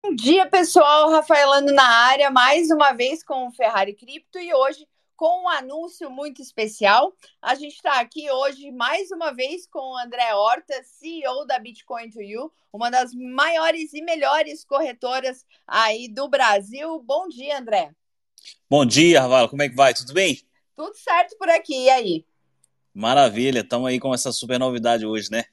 Bom dia, pessoal. Rafaelando na área, mais uma vez com o Ferrari Cripto e hoje com um anúncio muito especial. A gente está aqui hoje mais uma vez com o André Horta, CEO da Bitcoin to You, uma das maiores e melhores corretoras aí do Brasil. Bom dia, André. Bom dia, Ravala. Como é que vai? Tudo bem? Tudo certo por aqui. E aí? Maravilha. Estamos aí com essa super novidade hoje, né?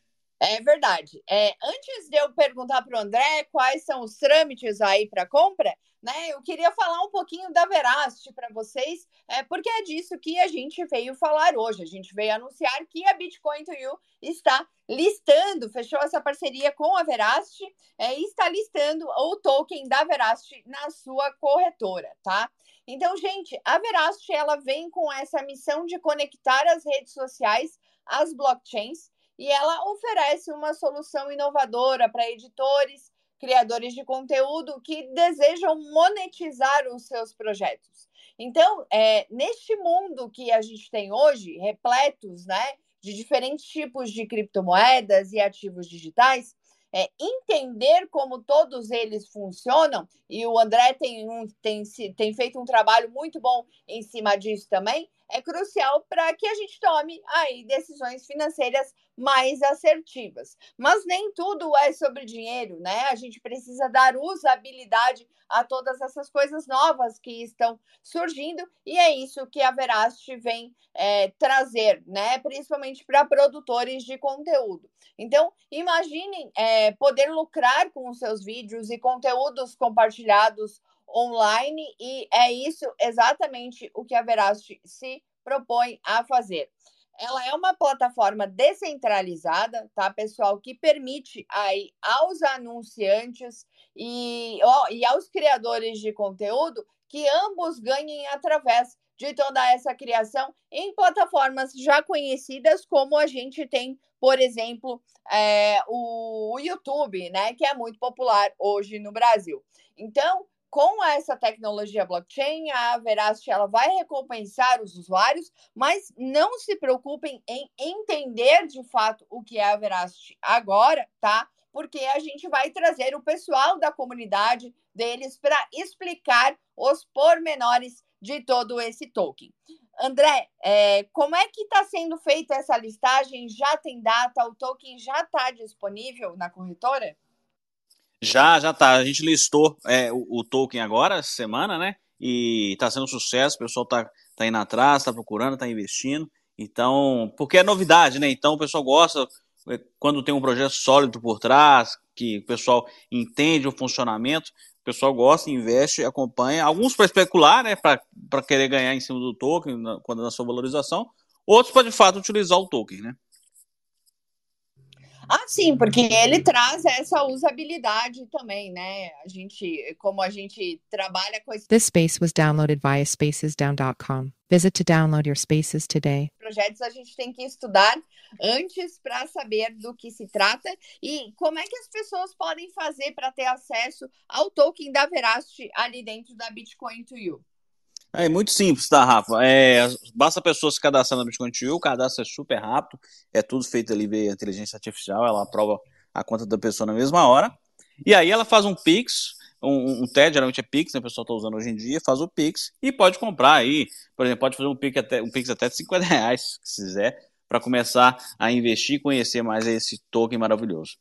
É verdade. É, antes de eu perguntar para o André quais são os trâmites aí para compra, né? Eu queria falar um pouquinho da Veracity para vocês, é, porque é disso que a gente veio falar hoje. A gente veio anunciar que a Bitcoin to You está listando, fechou essa parceria com a Veracity é, e está listando o token da Veracity na sua corretora, tá? Então, gente, a Veracity ela vem com essa missão de conectar as redes sociais às blockchains e ela oferece uma solução inovadora para editores, criadores de conteúdo que desejam monetizar os seus projetos. Então, é, neste mundo que a gente tem hoje, repletos né, de diferentes tipos de criptomoedas e ativos digitais, é, entender como todos eles funcionam, e o André tem, um, tem, tem feito um trabalho muito bom em cima disso também, é crucial para que a gente tome aí decisões financeiras mais assertivas. Mas nem tudo é sobre dinheiro, né? A gente precisa dar usabilidade a todas essas coisas novas que estão surgindo e é isso que a Veracity vem é, trazer, né? Principalmente para produtores de conteúdo. Então, imaginem é, poder lucrar com os seus vídeos e conteúdos compartilhados online e é isso exatamente o que a Veracity se propõe a fazer. Ela é uma plataforma descentralizada, tá, pessoal, que permite aí aos anunciantes e, ó, e aos criadores de conteúdo que ambos ganhem através de toda essa criação em plataformas já conhecidas, como a gente tem, por exemplo, é, o, o YouTube, né, que é muito popular hoje no Brasil. Então, com essa tecnologia blockchain, a Veracity ela vai recompensar os usuários, mas não se preocupem em entender de fato o que é a Veracity agora, tá? Porque a gente vai trazer o pessoal da comunidade deles para explicar os pormenores de todo esse token. André, é, como é que está sendo feita essa listagem? Já tem data? O token já está disponível na corretora? Já, já tá. A gente listou é, o, o, token agora, semana, né? E tá sendo um sucesso, o pessoal tá, tá indo atrás, tá procurando, tá investindo. Então, porque é novidade, né? Então o pessoal gosta é, quando tem um projeto sólido por trás, que o pessoal entende o funcionamento, o pessoal gosta, investe, acompanha. Alguns para especular, né? Para querer ganhar em cima do token, na, quando na sua valorização. Outros para de fato utilizar o token, né? Ah, sim, porque ele traz essa usabilidade também, né? A gente, como a gente trabalha com esse... This space was downloaded via spacesdown.com. Visit to download your spaces today. Projetos a gente tem que estudar antes para saber do que se trata e como é que as pessoas podem fazer para ter acesso ao token da Veracity ali dentro da Bitcoin to You. É muito simples, tá, Rafa? É, basta a pessoa se cadastrar na Bitcoin You, o cadastro é super rápido, é tudo feito ali via inteligência artificial, ela aprova a conta da pessoa na mesma hora. E aí ela faz um Pix, um, um TED, geralmente é Pix, né, o pessoal está usando hoje em dia, faz o Pix e pode comprar aí, por exemplo, pode fazer um Pix até, um Pix até de 50 reais, se quiser, para começar a investir e conhecer mais esse token maravilhoso.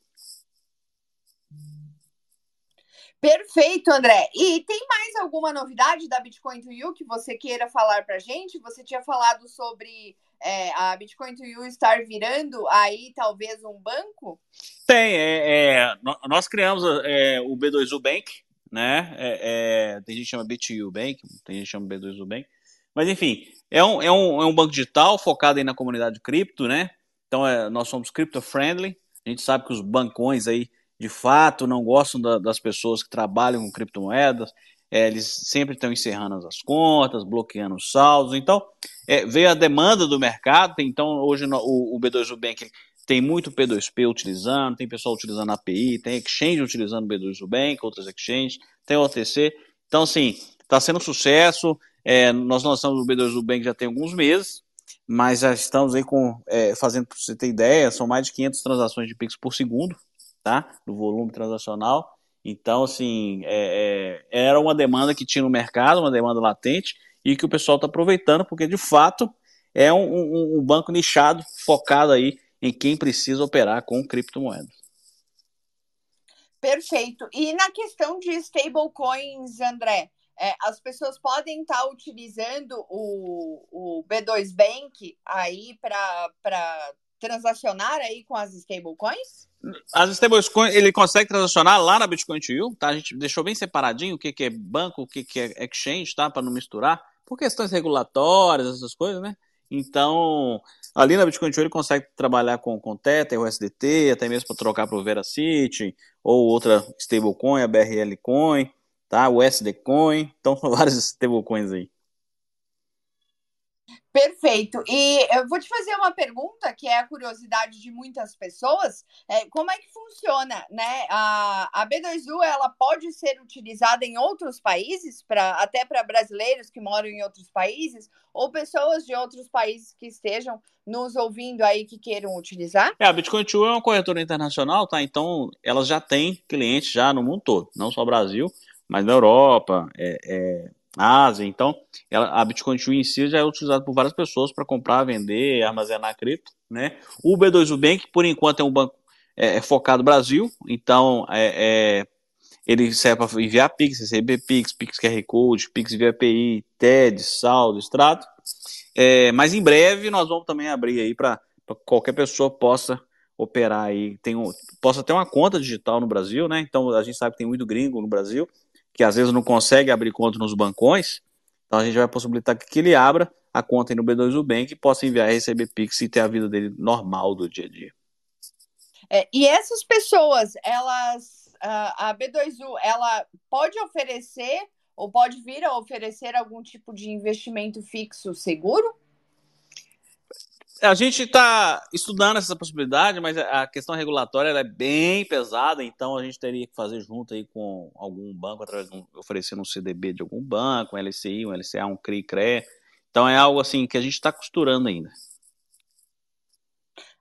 Perfeito, André. E tem mais alguma novidade da Bitcoin to You que você queira falar para gente? Você tinha falado sobre é, a Bitcoin to You estar virando aí talvez um banco? Tem. É, é nós criamos é, o B2U Bank, né? É, é, tem gente que chama BTU Bank, tem gente que chama B2U Bank. Mas enfim, é um, é um, é um banco digital focado aí na comunidade cripto, né? Então nós somos crypto friendly. A gente sabe que os bancões aí de fato não gostam da, das pessoas que trabalham com criptomoedas, é, eles sempre estão encerrando as contas, bloqueando os saldos. Então, é, veio a demanda do mercado. Então, hoje no, o, o B2U Bank tem muito P2P utilizando, tem pessoal utilizando API, tem exchange utilizando o B2U Bank, outras exchanges, tem OTC. Então, assim, está sendo um sucesso. É, nós lançamos o B2U Bank já tem alguns meses, mas já estamos aí com, é, fazendo, para você ter ideia, são mais de 500 transações de Pix por segundo tá? Do volume transacional. Então, assim, é, é, era uma demanda que tinha no mercado, uma demanda latente, e que o pessoal está aproveitando, porque de fato é um, um, um, banco nichado, focado aí em quem precisa operar com criptomoedas. Perfeito. E na questão de stablecoins, André, é, as pessoas podem estar tá utilizando o, o B2 Bank aí para transacionar aí com as stablecoins? As stablecoins, ele consegue transacionar lá na Bitcoin tá? A gente deixou bem separadinho o que, que é banco, o que, que é exchange, tá? Para não misturar, por questões regulatórias, essas coisas, né? Então, ali na Bitcoin ele consegue trabalhar com, com Tether, o SDT, até mesmo para trocar para o Veracity, ou outra stablecoin, a BRL Coin, tá? o SD Coin. Então, são vários stablecoins aí. Perfeito. E eu vou te fazer uma pergunta que é a curiosidade de muitas pessoas. É, como é que funciona, né? A, a B2U ela pode ser utilizada em outros países, para até para brasileiros que moram em outros países, ou pessoas de outros países que estejam nos ouvindo aí que queiram utilizar? É, a Bitcoin 2 é uma corretora internacional, tá? Então elas já têm clientes já no mundo todo, não só Brasil, mas na Europa, é, é Ásia. Então, ela, a Bitcoin Tree em si já é utilizada por várias pessoas para comprar, vender, armazenar cripto. Né? O B2 Bank, por enquanto, é um banco é, é focado no Brasil, então é, é ele serve para enviar Pix, receber Pix, Pix QR Code, Pix via API, TED, saldo, extrato. É, mas em breve nós vamos também abrir aí para qualquer pessoa possa operar aí, tem um, possa ter uma conta digital no Brasil, né? Então a gente sabe que tem muito gringo no Brasil que às vezes não consegue abrir conta nos bancões, então a gente vai possibilitar que ele abra a conta no B2U Bank e possa enviar e receber Pix e ter a vida dele normal do dia a dia. É, e essas pessoas, elas, a B2U, ela pode oferecer ou pode vir a oferecer algum tipo de investimento fixo seguro? A gente está estudando essa possibilidade, mas a questão regulatória é bem pesada, então a gente teria que fazer junto aí com algum banco, através de um, oferecendo um CDB de algum banco, um LCI, um LCA, um CRI-CRE. Então é algo assim que a gente está costurando ainda.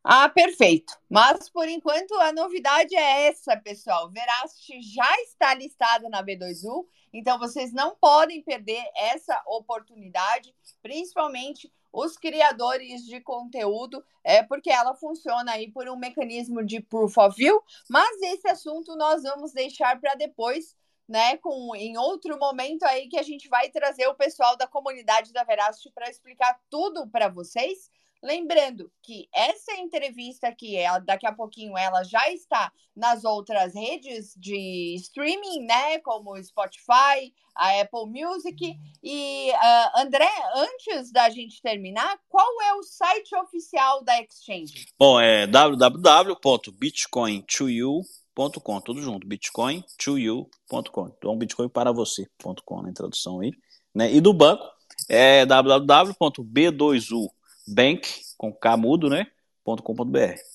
Ah, perfeito. Mas por enquanto a novidade é essa, pessoal. Veracity já está listada na B2U, então vocês não podem perder essa oportunidade, principalmente os criadores de conteúdo, é porque ela funciona aí por um mecanismo de proof of view, mas esse assunto nós vamos deixar para depois, né, com em outro momento aí que a gente vai trazer o pessoal da comunidade da Veracity para explicar tudo para vocês. Lembrando que essa entrevista aqui, ela, daqui a pouquinho, ela já está nas outras redes de streaming, né? Como Spotify, a Apple Music. E, uh, André, antes da gente terminar, qual é o site oficial da Exchange? Bom, é www.bitcoin2u.com, tudo junto, bitcoin2u.com. Então, bitcoin para você.com na introdução aí. Né? E do banco é www.b2u bank, com K mudo, né? .com.br.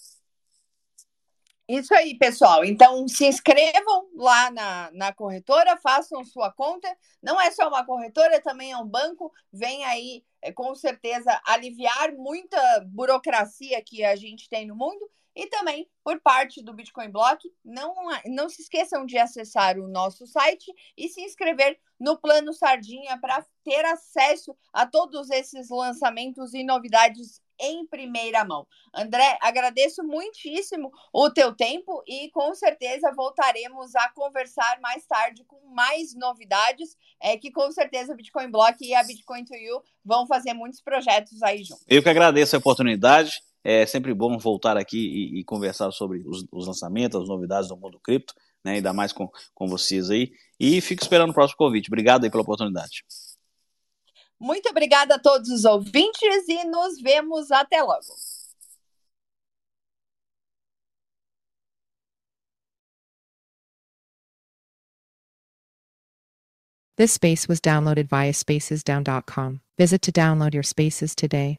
Isso aí, pessoal. Então, se inscrevam lá na, na corretora, façam sua conta. Não é só uma corretora, também é um banco. Vem aí, é, com certeza, aliviar muita burocracia que a gente tem no mundo. E também, por parte do Bitcoin Block, não, não se esqueçam de acessar o nosso site e se inscrever no Plano Sardinha para ter acesso a todos esses lançamentos e novidades em primeira mão. André, agradeço muitíssimo o teu tempo e com certeza voltaremos a conversar mais tarde com mais novidades, é que com certeza o Bitcoin Block e a Bitcoin to You vão fazer muitos projetos aí juntos. Eu que agradeço a oportunidade. É sempre bom voltar aqui e, e conversar sobre os, os, lançamentos, as novidades do mundo cripto, né? Ainda mais com, com vocês aí. E fico esperando o próximo convite. Obrigado aí pela oportunidade. Muito obrigada a todos os ouvintes e nos vemos até logo. This space was downloaded via spacesdown.com. Visit to download your spaces today.